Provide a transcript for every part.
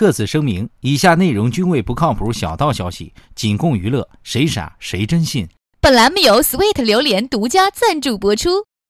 特此声明，以下内容均为不靠谱小道消息，仅供娱乐，谁傻谁真信。本栏目由 Sweet 榴莲独家赞助播出。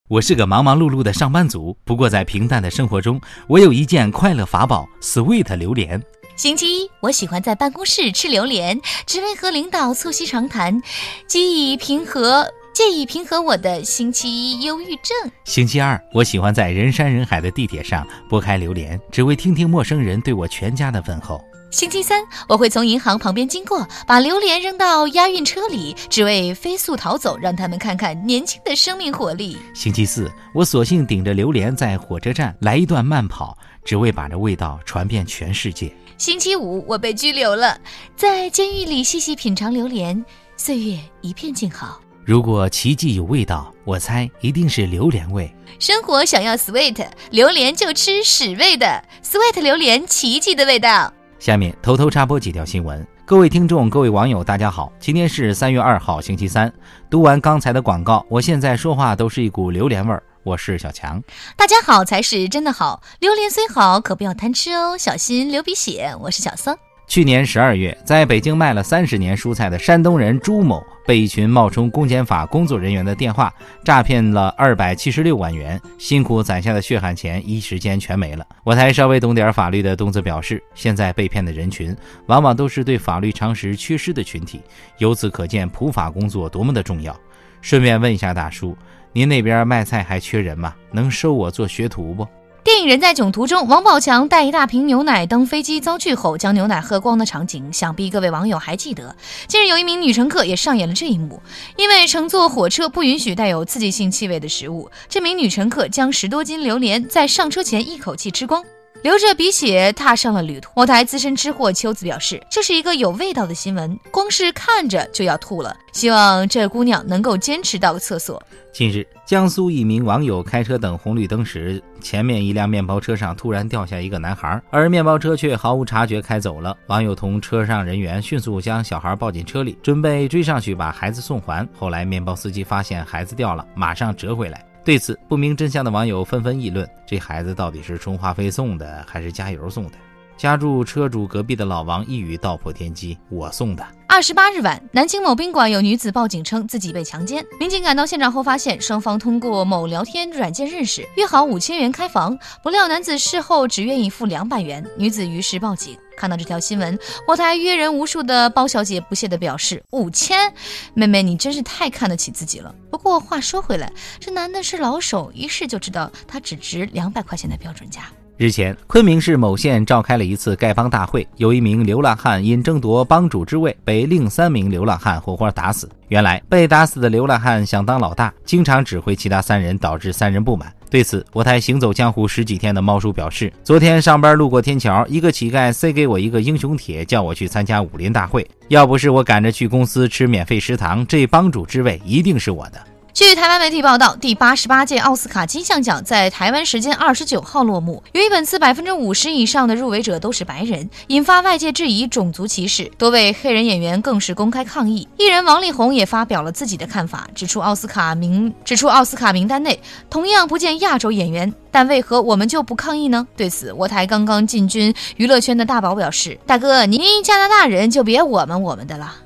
我是个忙忙碌碌的上班族，不过在平淡的生活中，我有一件快乐法宝 ——Sweet 榴莲。星期一，我喜欢在办公室吃榴莲，只为和领导促膝长谈，既以平和。借以平和我的星期一忧郁症。星期二，我喜欢在人山人海的地铁上拨开榴莲，只为听听陌生人对我全家的问候。星期三，我会从银行旁边经过，把榴莲扔到押运车里，只为飞速逃走，让他们看看年轻的生命活力。星期四，我索性顶着榴莲在火车站来一段慢跑，只为把这味道传遍全世界。星期五，我被拘留了，在监狱里细细品尝榴莲，岁月一片静好。如果奇迹有味道，我猜一定是榴莲味。生活想要 sweet，榴莲就吃屎味的 sweet 榴莲，奇迹的味道。下面偷偷插播几条新闻。各位听众、各位网友，大家好，今天是三月二号，星期三。读完刚才的广告，我现在说话都是一股榴莲味儿。我是小强。大家好才是真的好，榴莲虽好，可不要贪吃哦，小心流鼻血。我是小桑。去年十二月，在北京卖了三十年蔬菜的山东人朱某，被一群冒充公检法工作人员的电话诈骗了二百七十六万元，辛苦攒下的血汗钱一时间全没了。我才稍微懂点法律的东子表示，现在被骗的人群往往都是对法律常识缺失的群体，由此可见普法工作多么的重要。顺便问一下大叔，您那边卖菜还缺人吗？能收我做学徒不？电影《人在囧途》中，王宝强带一大瓶牛奶登飞机遭拒后，将牛奶喝光的场景，想必各位网友还记得。近日，有一名女乘客也上演了这一幕。因为乘坐火车不允许带有刺激性气味的食物，这名女乘客将十多斤榴莲在上车前一口气吃光。流着鼻血踏上了旅途。某台资深吃货秋子表示，这是一个有味道的新闻，光是看着就要吐了。希望这姑娘能够坚持到厕所。近日，江苏一名网友开车等红绿灯时，前面一辆面包车上突然掉下一个男孩，而面包车却毫无察觉开走了。网友同车上人员迅速将小孩抱进车里，准备追上去把孩子送还。后来，面包司机发现孩子掉了，马上折回来。对此，不明真相的网友纷纷议论：这孩子到底是充话费送的，还是加油送的？家住车主隔壁的老王一语道破天机：“我送的。”二十八日晚，南京某宾馆有女子报警称自己被强奸。民警赶到现场后，发现双方通过某聊天软件认识，约好五千元开房。不料男子事后只愿意付两百元，女子于是报警。看到这条新闻，我台约人无数的包小姐不屑地表示：“五千，妹妹你真是太看得起自己了。”不过话说回来，这男的是老手，一试就知道他只值两百块钱的标准价。日前，昆明市某县召开了一次丐帮大会，有一名流浪汉因争夺帮主之位，被另三名流浪汉活活打死。原来，被打死的流浪汉想当老大，经常指挥其他三人，导致三人不满。对此，我台行走江湖十几天的猫叔表示：“昨天上班路过天桥，一个乞丐塞给我一个英雄帖，叫我去参加武林大会。要不是我赶着去公司吃免费食堂，这帮主之位一定是我的。”据台湾媒体报道，第八十八届奥斯卡金像奖在台湾时间二十九号落幕。由于本次百分之五十以上的入围者都是白人，引发外界质疑种族歧视，多位黑人演员更是公开抗议。艺人王力宏也发表了自己的看法，指出奥斯卡名指出奥斯卡名单内同样不见亚洲演员，但为何我们就不抗议呢？对此，我台刚刚进军娱乐圈的大宝表示：“大哥，您加拿大人就别我们我们的了。”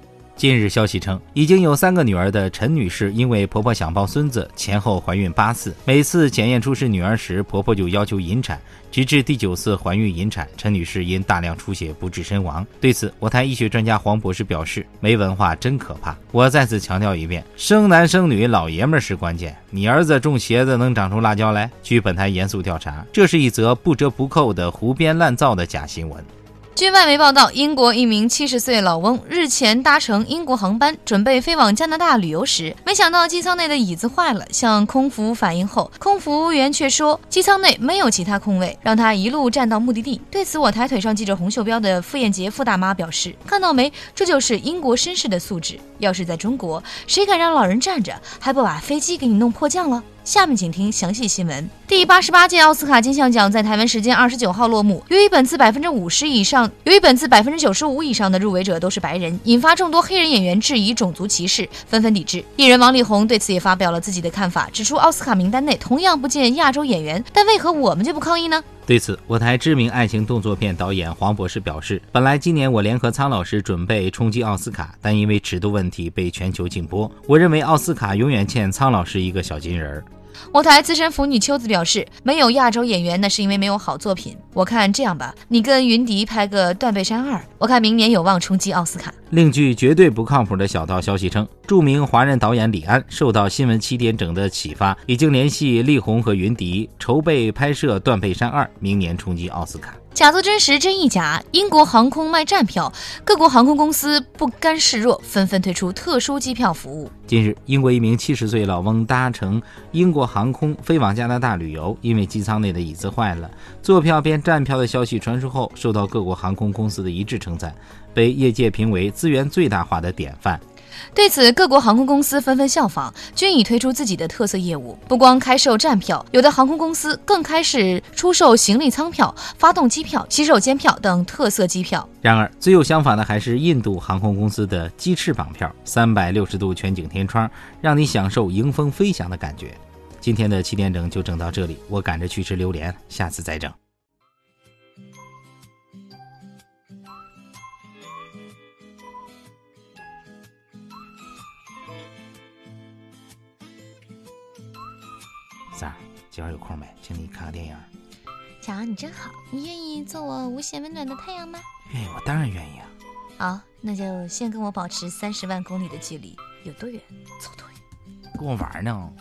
近日消息称，已经有三个女儿的陈女士，因为婆婆想抱孙子，前后怀孕八次，每次检验出是女儿时，婆婆就要求引产，直至第九次怀孕引产，陈女士因大量出血不治身亡。对此，我台医学专家黄博士表示：“没文化真可怕。”我再次强调一遍，生男生女，老爷们是关键。你儿子种茄子能长出辣椒来？据本台严肃调查，这是一则不折不扣的胡编乱造的假新闻。据外媒报道，英国一名七十岁老翁日前搭乘英国航班，准备飞往加拿大旅游时，没想到机舱内的椅子坏了，向空服反映后，空服务员却说机舱内没有其他空位，让他一路站到目的地。对此，我台腿上记者洪秀标的傅艳杰傅大妈表示：“看到没，这就是英国绅士的素质。要是在中国，谁敢让老人站着，还不把飞机给你弄迫降了？”下面请听详细新闻。第八十八届奥斯卡金像奖在台湾时间二十九号落幕。由于本次百分之五十以上，由于本次百分之九十五以上的入围者都是白人，引发众多黑人演员质疑种族歧视，纷纷抵制。艺人王力宏对此也发表了自己的看法，指出奥斯卡名单内同样不见亚洲演员，但为何我们就不抗议呢？对此，我台知名爱情动作片导演黄博士表示：“本来今年我联合苍老师准备冲击奥斯卡，但因为尺度问题被全球禁播。我认为奥斯卡永远欠苍老师一个小金人儿。”我台资深腐女秋子表示：“没有亚洲演员，那是因为没有好作品。我看这样吧，你跟云迪拍个《断背山二》，我看明年有望冲击奥斯卡。”另据绝对不靠谱的小道消息称，著名华人导演李安受到新闻七点整的启发，已经联系力宏和云迪筹备拍摄《断背山二》，明年冲击奥斯卡。假作真实，真亦假。英国航空卖站票，各国航空公司不甘示弱，纷纷推出特殊机票服务。近日，英国一名七十岁老翁搭乘英国航空飞往加拿大旅游，因为机舱内的椅子坏了，坐票变站票的消息传出后，受到各国航空公司的一致称赞，被业界评为资源最大化的典范。对此，各国航空公司纷纷效仿，均已推出自己的特色业务。不光开售站票，有的航空公司更开始出售行李舱票、发动机票、洗手间票等特色机票。然而，最有想法的还是印度航空公司的鸡翅膀票，三百六十度全景天窗，让你享受迎风飞翔的感觉。今天的七点整就整到这里，我赶着去吃榴莲，下次再整。三儿，今晚有空没？请你看个电影。乔，你真好，你愿意做我无限温暖的太阳吗？愿意，我当然愿意啊。好，那就先跟我保持三十万公里的距离，有多远走多远。跟我玩呢？